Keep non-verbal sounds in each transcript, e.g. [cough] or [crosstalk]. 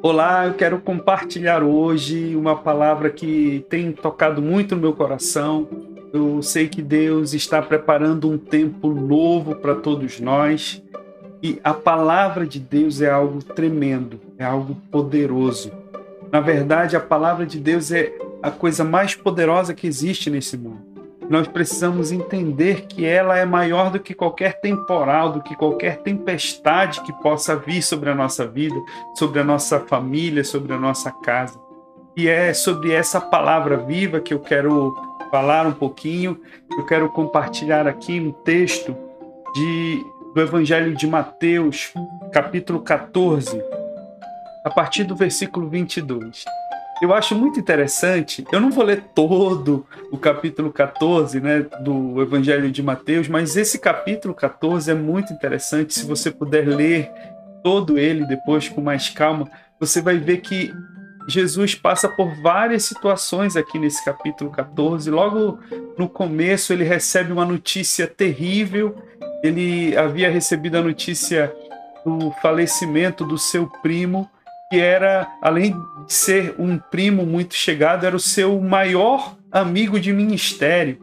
Olá, eu quero compartilhar hoje uma palavra que tem tocado muito no meu coração. Eu sei que Deus está preparando um tempo novo para todos nós e a palavra de Deus é algo tremendo, é algo poderoso. Na verdade, a palavra de Deus é a coisa mais poderosa que existe nesse mundo nós precisamos entender que ela é maior do que qualquer temporal, do que qualquer tempestade que possa vir sobre a nossa vida, sobre a nossa família, sobre a nossa casa. E é sobre essa palavra viva que eu quero falar um pouquinho. Eu quero compartilhar aqui um texto de, do Evangelho de Mateus, capítulo 14, a partir do versículo 22 eu acho muito interessante. Eu não vou ler todo o capítulo 14 né, do Evangelho de Mateus, mas esse capítulo 14 é muito interessante. Se você puder ler todo ele depois com mais calma, você vai ver que Jesus passa por várias situações aqui nesse capítulo 14. Logo no começo, ele recebe uma notícia terrível. Ele havia recebido a notícia do falecimento do seu primo que era, além de ser um primo muito chegado, era o seu maior amigo de ministério.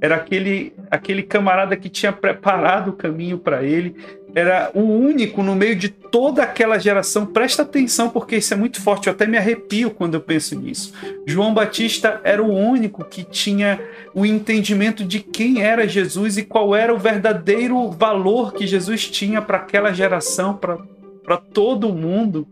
Era aquele, aquele camarada que tinha preparado o caminho para ele. Era o único no meio de toda aquela geração. Presta atenção, porque isso é muito forte. Eu até me arrepio quando eu penso nisso. João Batista era o único que tinha o entendimento de quem era Jesus e qual era o verdadeiro valor que Jesus tinha para aquela geração, para todo mundo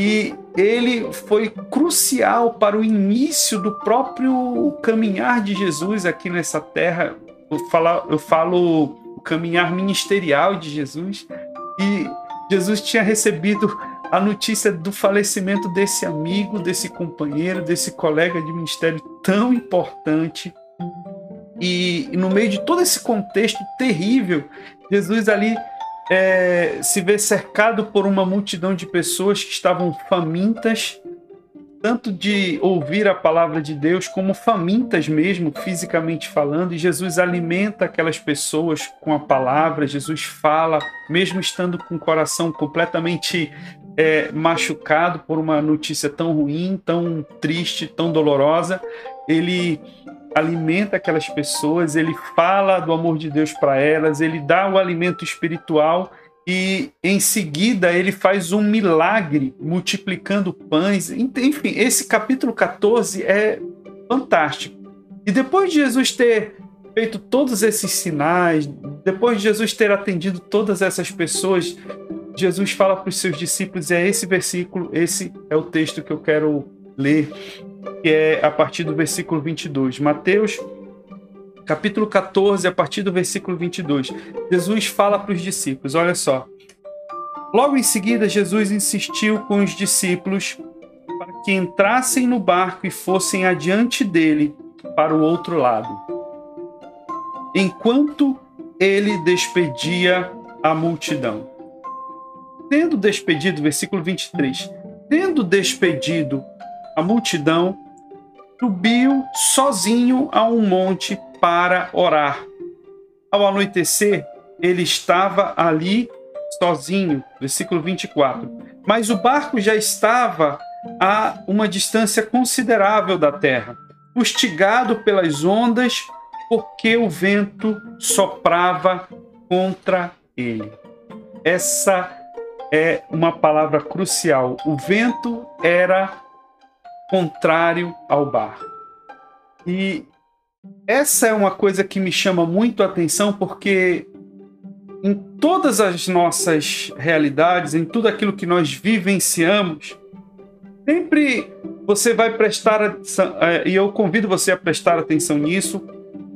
e ele foi crucial para o início do próprio caminhar de Jesus aqui nessa terra. Eu falo, eu falo o caminhar ministerial de Jesus. E Jesus tinha recebido a notícia do falecimento desse amigo, desse companheiro, desse colega de ministério tão importante. E, e no meio de todo esse contexto terrível, Jesus ali é, se vê cercado por uma multidão de pessoas que estavam famintas, tanto de ouvir a palavra de Deus, como famintas mesmo, fisicamente falando, e Jesus alimenta aquelas pessoas com a palavra, Jesus fala, mesmo estando com o coração completamente é, machucado por uma notícia tão ruim, tão triste, tão dolorosa, ele alimenta aquelas pessoas, ele fala do amor de Deus para elas, ele dá o alimento espiritual e em seguida ele faz um milagre multiplicando pães. Enfim, esse capítulo 14 é fantástico. E depois de Jesus ter feito todos esses sinais, depois de Jesus ter atendido todas essas pessoas, Jesus fala para os seus discípulos, é esse versículo, esse é o texto que eu quero ler que é a partir do versículo 22. Mateus, capítulo 14, a partir do versículo 22. Jesus fala para os discípulos: olha só. Logo em seguida, Jesus insistiu com os discípulos para que entrassem no barco e fossem adiante dele para o outro lado. Enquanto ele despedia a multidão. Tendo despedido, versículo 23, tendo despedido a multidão, subiu sozinho a um monte para orar. Ao anoitecer, ele estava ali sozinho, versículo 24. Mas o barco já estava a uma distância considerável da terra, fustigado pelas ondas, porque o vento soprava contra ele. Essa é uma palavra crucial. O vento era contrário ao bar. E essa é uma coisa que me chama muito a atenção porque em todas as nossas realidades, em tudo aquilo que nós vivenciamos, sempre você vai prestar atenção, é, e eu convido você a prestar atenção nisso.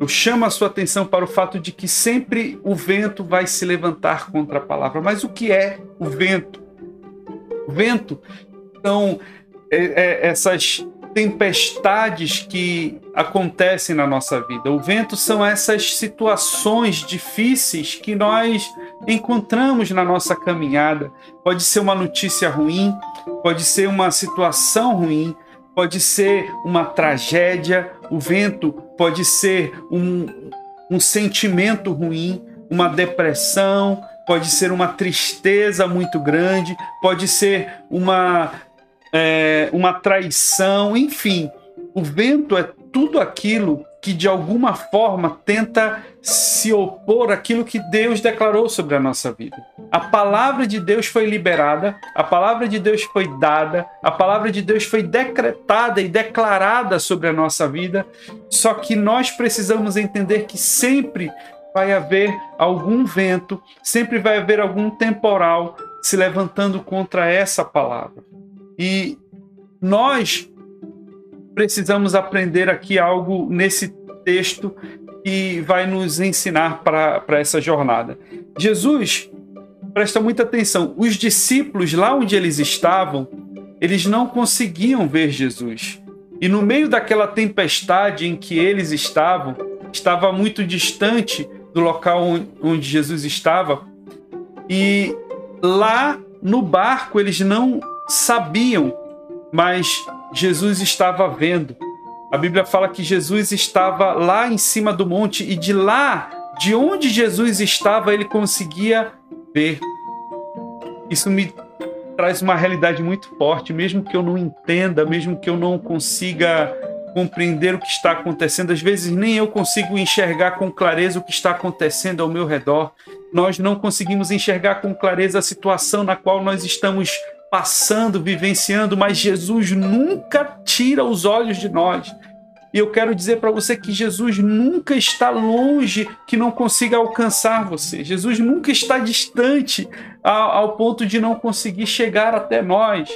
Eu chamo a sua atenção para o fato de que sempre o vento vai se levantar contra a palavra. Mas o que é o vento? O vento são é, é, essas tempestades que acontecem na nossa vida. O vento são essas situações difíceis que nós encontramos na nossa caminhada. Pode ser uma notícia ruim, pode ser uma situação ruim, pode ser uma tragédia. O vento pode ser um, um sentimento ruim, uma depressão, pode ser uma tristeza muito grande, pode ser uma é, uma traição, enfim. O vento é tudo aquilo que de alguma forma tenta se opor àquilo que Deus declarou sobre a nossa vida. A palavra de Deus foi liberada, a palavra de Deus foi dada, a palavra de Deus foi decretada e declarada sobre a nossa vida, só que nós precisamos entender que sempre vai haver algum vento, sempre vai haver algum temporal se levantando contra essa palavra. E nós precisamos aprender aqui algo nesse texto que vai nos ensinar para essa jornada. Jesus, presta muita atenção, os discípulos, lá onde eles estavam, eles não conseguiam ver Jesus. E no meio daquela tempestade em que eles estavam, estava muito distante do local onde Jesus estava. E lá no barco eles não sabiam, mas Jesus estava vendo. A Bíblia fala que Jesus estava lá em cima do monte e de lá, de onde Jesus estava, ele conseguia ver. Isso me traz uma realidade muito forte, mesmo que eu não entenda, mesmo que eu não consiga compreender o que está acontecendo. Às vezes nem eu consigo enxergar com clareza o que está acontecendo ao meu redor. Nós não conseguimos enxergar com clareza a situação na qual nós estamos passando, vivenciando, mas Jesus nunca tira os olhos de nós. E eu quero dizer para você que Jesus nunca está longe que não consiga alcançar você. Jesus nunca está distante ao, ponto de não conseguir chegar até nós.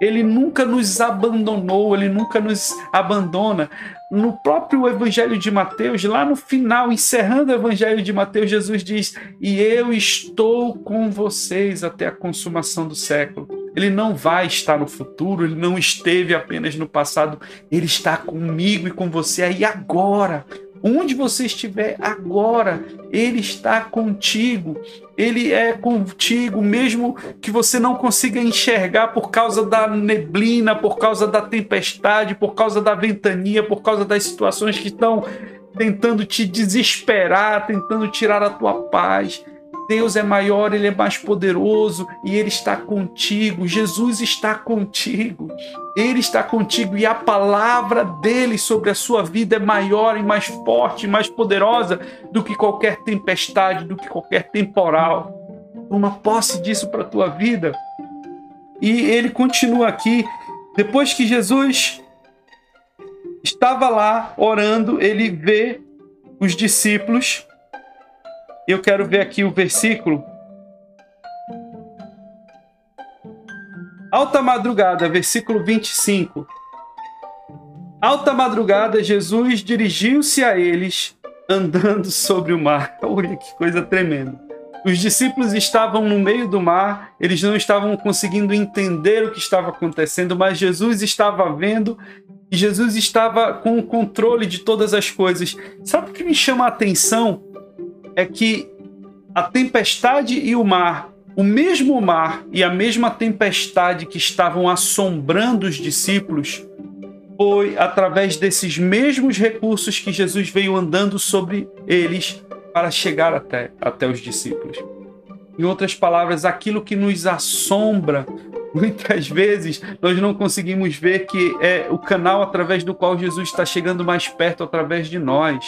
Ele nunca nos abandonou, ele nunca nos abandona. No próprio Evangelho de Mateus, lá no final, encerrando o Evangelho de Mateus, Jesus diz: E eu estou com vocês até a consumação do século. Ele não vai estar no futuro, ele não esteve apenas no passado, ele está comigo e com você aí agora. Onde você estiver agora, ele está contigo. Ele é contigo, mesmo que você não consiga enxergar por causa da neblina, por causa da tempestade, por causa da ventania, por causa das situações que estão tentando te desesperar, tentando tirar a tua paz. Deus é maior, Ele é mais poderoso e Ele está contigo. Jesus está contigo. Ele está contigo e a palavra dele sobre a sua vida é maior e mais forte, mais poderosa do que qualquer tempestade, do que qualquer temporal. Uma posse disso para a tua vida. E ele continua aqui, depois que Jesus estava lá orando, ele vê os discípulos eu quero ver aqui o versículo. Alta madrugada, versículo 25. Alta madrugada, Jesus dirigiu-se a eles andando [laughs] sobre o mar. Olha que coisa tremenda. Os discípulos estavam no meio do mar, eles não estavam conseguindo entender o que estava acontecendo, mas Jesus estava vendo e Jesus estava com o controle de todas as coisas. Sabe o que me chama a atenção? É que a tempestade e o mar, o mesmo mar e a mesma tempestade que estavam assombrando os discípulos, foi através desses mesmos recursos que Jesus veio andando sobre eles para chegar até, até os discípulos. Em outras palavras, aquilo que nos assombra, [laughs] muitas vezes nós não conseguimos ver que é o canal através do qual Jesus está chegando mais perto através de nós.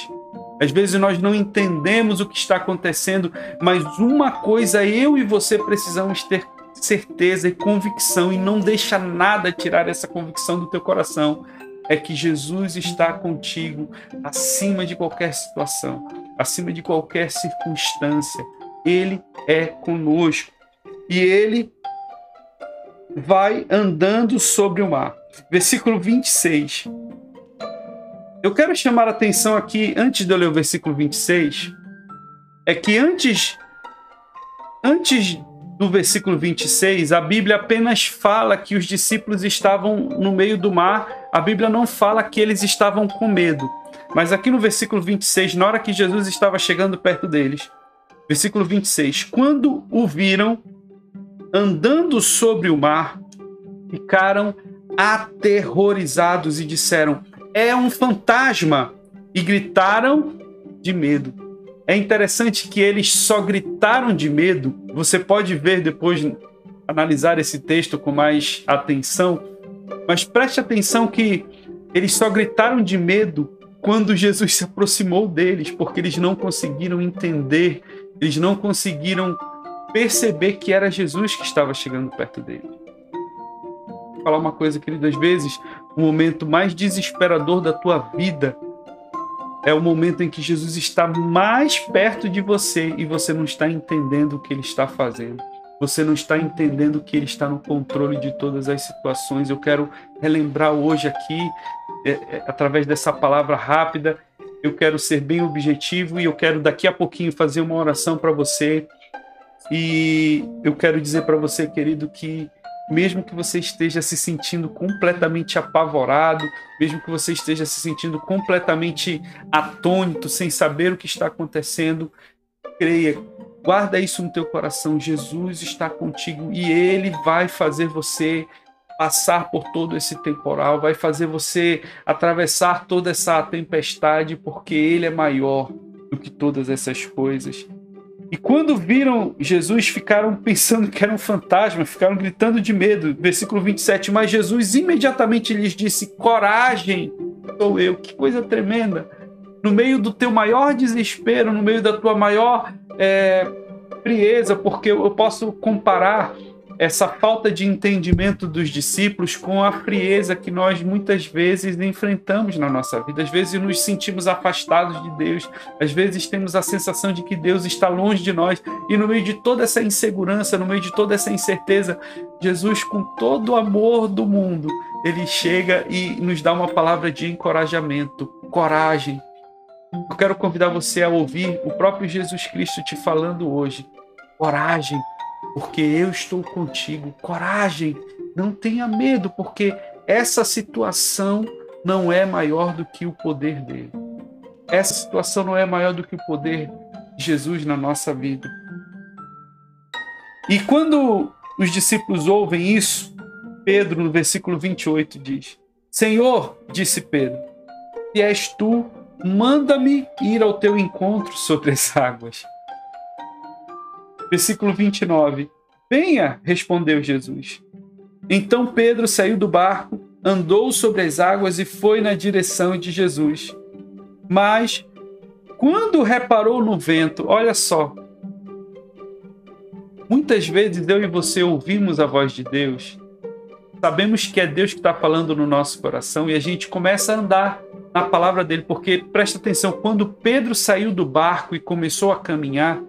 Às vezes nós não entendemos o que está acontecendo, mas uma coisa eu e você precisamos ter certeza e convicção e não deixa nada tirar essa convicção do teu coração é que Jesus está contigo acima de qualquer situação, acima de qualquer circunstância. Ele é conosco e ele vai andando sobre o mar. Versículo 26. Eu quero chamar a atenção aqui, antes de eu ler o versículo 26, é que antes, antes do versículo 26, a Bíblia apenas fala que os discípulos estavam no meio do mar, a Bíblia não fala que eles estavam com medo. Mas aqui no versículo 26, na hora que Jesus estava chegando perto deles, versículo 26, quando o viram andando sobre o mar, ficaram aterrorizados e disseram: é um fantasma e gritaram de medo. É interessante que eles só gritaram de medo. Você pode ver depois, analisar esse texto com mais atenção, Mas preste atenção que eles só gritaram de medo quando Jesus [laughs] se aproximou deles, porque eles não conseguiram entender, eles não conseguiram perceber que era Jesus que estava chegando perto deles. Falar uma coisa, querido, às vezes o momento mais desesperador da tua vida é o momento em que Jesus está mais perto de você e você não está entendendo o que ele está fazendo. Você não está entendendo que ele está no controle de todas as situações. Eu quero relembrar hoje aqui, é, é, através dessa palavra rápida, eu quero ser bem objetivo e eu quero daqui a pouquinho fazer uma oração para você. E eu quero dizer para você, querido, que mesmo que você esteja se sentindo completamente apavorado, mesmo que você esteja se sentindo completamente atônito, sem saber o que está acontecendo, creia, guarda isso no teu coração. Jesus está contigo e ele vai fazer você passar por todo esse temporal, vai fazer você atravessar toda essa tempestade, porque ele é maior do que todas essas coisas. E quando viram Jesus, ficaram pensando que era um fantasma, ficaram gritando de medo. Versículo 27. Mas Jesus imediatamente lhes disse: Coragem, sou eu. Que coisa tremenda. No meio do teu maior desespero, no meio da tua maior é, frieza, porque eu posso comparar essa falta de entendimento dos discípulos com a frieza que nós muitas vezes enfrentamos na nossa vida. Às vezes nos sentimos afastados de Deus, às vezes temos a sensação de que Deus está longe de nós, e no meio de toda essa insegurança, no meio de toda essa incerteza, Jesus, com todo o amor do mundo, ele chega e nos dá uma palavra de encorajamento, coragem. Eu quero convidar você a ouvir o próprio Jesus Cristo te falando hoje. Coragem, porque eu estou contigo. Coragem, não tenha medo, porque essa situação não é maior do que o poder dele. Essa situação não é maior do que o poder de Jesus na nossa vida. E quando os discípulos ouvem isso, Pedro, no versículo 28, diz: Senhor, disse Pedro, se és tu, manda-me ir ao teu encontro sobre as águas. Versículo 29. Venha, respondeu Jesus. Então Pedro saiu do barco, andou sobre as águas e foi na direção de Jesus. Mas, quando reparou no vento, olha só, muitas vezes eu e você ouvimos a voz de Deus, sabemos que é Deus que está falando no nosso coração e a gente começa a andar na palavra dele, porque presta atenção, quando Pedro saiu do barco e começou a caminhar,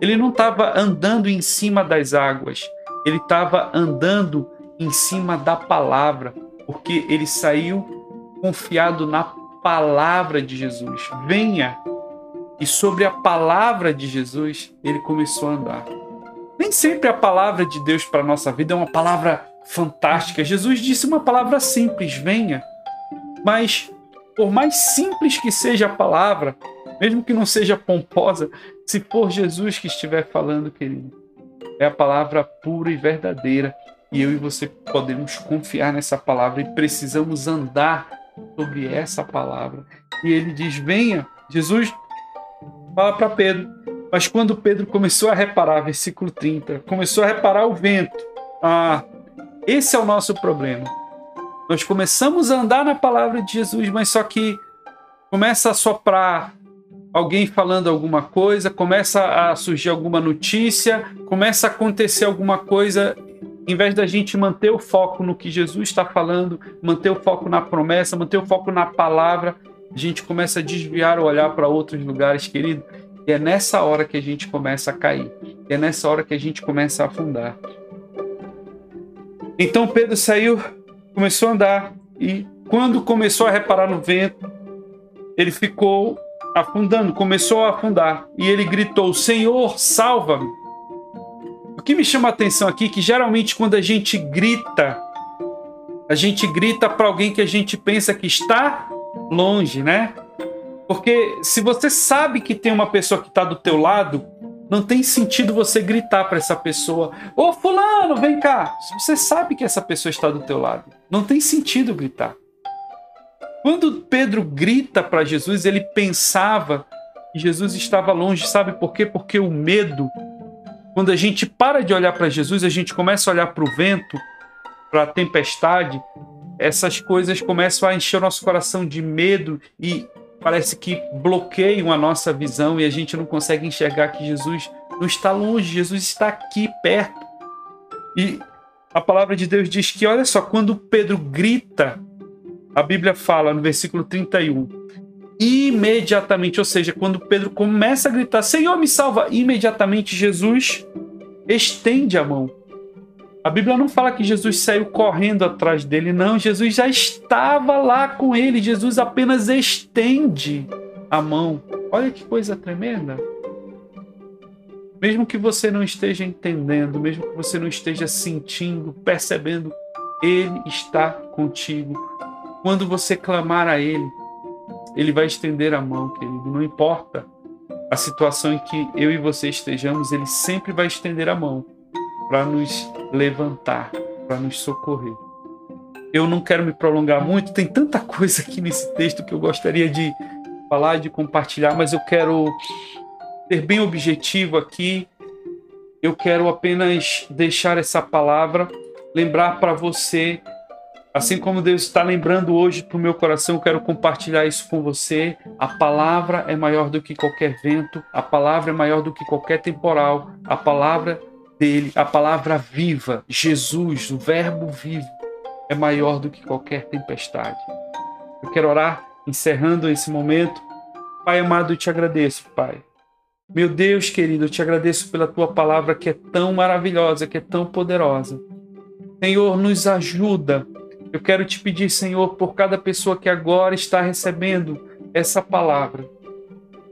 ele não estava andando em cima das águas, ele estava andando em cima da palavra, porque ele saiu confiado na palavra de Jesus. Venha! E sobre a palavra de Jesus, ele começou a andar. Nem sempre a palavra de Deus para a nossa vida é uma palavra fantástica. Jesus disse uma palavra simples: venha. Mas, por mais simples que seja a palavra, mesmo que não seja pomposa, se for Jesus que estiver falando, querido, é a palavra pura e verdadeira. E eu e você podemos confiar nessa palavra e precisamos andar sobre essa palavra. E ele diz: Venha, Jesus fala para Pedro. Mas quando Pedro começou a reparar, versículo 30, começou a reparar o vento. Ah, esse é o nosso problema. Nós começamos a andar na palavra de Jesus, mas só que começa a soprar alguém falando alguma coisa, começa a surgir alguma notícia, começa a acontecer alguma coisa, em vez da gente manter o foco no que Jesus está falando, manter o foco na promessa, manter o foco na palavra, a gente começa a desviar o olhar para outros lugares, querido. E é nessa hora que a gente começa a cair. E é nessa hora que a gente começa a afundar. Então Pedro saiu, começou a andar e quando começou a reparar no vento, ele ficou afundando, começou a afundar. E ele gritou: Senhor, salva-me. O que me chama a atenção aqui é que geralmente quando a gente grita, a gente grita para alguém que a gente pensa que está longe, né? Porque se você sabe que tem uma pessoa que está do teu lado, não tem sentido você gritar para essa pessoa: "Ô fulano, vem cá". Você sabe que essa pessoa está do teu lado. Não tem sentido gritar. Quando Pedro grita para Jesus, ele pensava que Jesus estava longe. Sabe por quê? Porque o medo, quando a gente para de olhar para Jesus, a gente começa a olhar para o vento, para a tempestade, essas coisas começam a encher o nosso coração de medo e parece que bloqueiam a nossa visão e a gente não consegue enxergar que Jesus não está longe, Jesus está aqui perto. E a palavra de Deus diz que, olha só, quando Pedro grita, a Bíblia fala no versículo 31, imediatamente, ou seja, quando Pedro começa a gritar: Senhor, me salva, imediatamente Jesus estende a mão. A Bíblia não fala que Jesus saiu correndo atrás dele, não. Jesus já estava lá com ele. Jesus apenas estende a mão. Olha que coisa tremenda. Mesmo que você não esteja entendendo, mesmo que você não esteja sentindo, percebendo, Ele está contigo. Quando você clamar a Ele, Ele vai estender a mão, querido. Não importa a situação em que eu e você estejamos, Ele sempre vai estender a mão para nos levantar, para nos socorrer. Eu não quero me prolongar muito, tem tanta coisa aqui nesse texto que eu gostaria de falar, de compartilhar, mas eu quero ser bem objetivo aqui. Eu quero apenas deixar essa palavra, lembrar para você, assim como Deus está lembrando hoje para o meu coração, eu quero compartilhar isso com você. A palavra é maior do que qualquer vento, a palavra é maior do que qualquer temporal, a palavra dele, a palavra viva, Jesus, o Verbo vivo, é maior do que qualquer tempestade. Eu quero orar, encerrando esse momento. Pai amado, eu te agradeço, Pai. Meu Deus querido, eu te agradeço pela tua palavra que é tão maravilhosa, que é tão poderosa. Senhor, nos ajuda. Eu quero te pedir, Senhor, por cada pessoa que agora está recebendo essa palavra.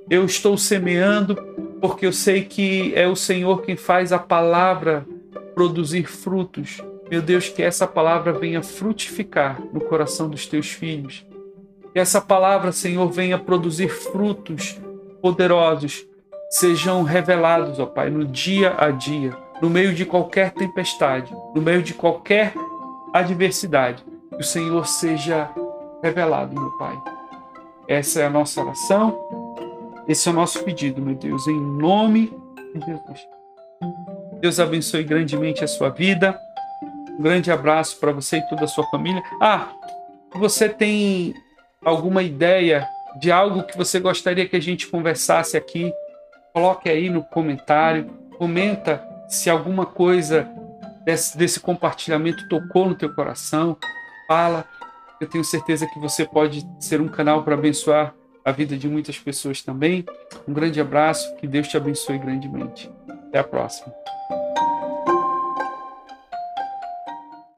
Eu estou semeando porque eu sei que é o Senhor quem faz a palavra produzir frutos. Meu Deus, que essa palavra venha frutificar no coração dos teus filhos. Que essa palavra, Senhor, venha produzir frutos poderosos, sejam revelados, ó Pai, no dia a dia, no meio de qualquer tempestade, no meio de qualquer adversidade. Que o Senhor seja revelado, meu Pai. Essa é a nossa oração esse é o nosso pedido, meu Deus, em nome de Jesus. Deus abençoe grandemente a sua vida. Um grande abraço para você e toda a sua família. Ah, você tem alguma ideia de algo que você gostaria que a gente conversasse aqui? Coloque aí no comentário. Comenta se alguma coisa desse, desse compartilhamento tocou no teu coração. Fala. Eu tenho certeza que você pode ser um canal para abençoar a vida de muitas pessoas também. Um grande abraço, que Deus te abençoe grandemente. Até a próxima.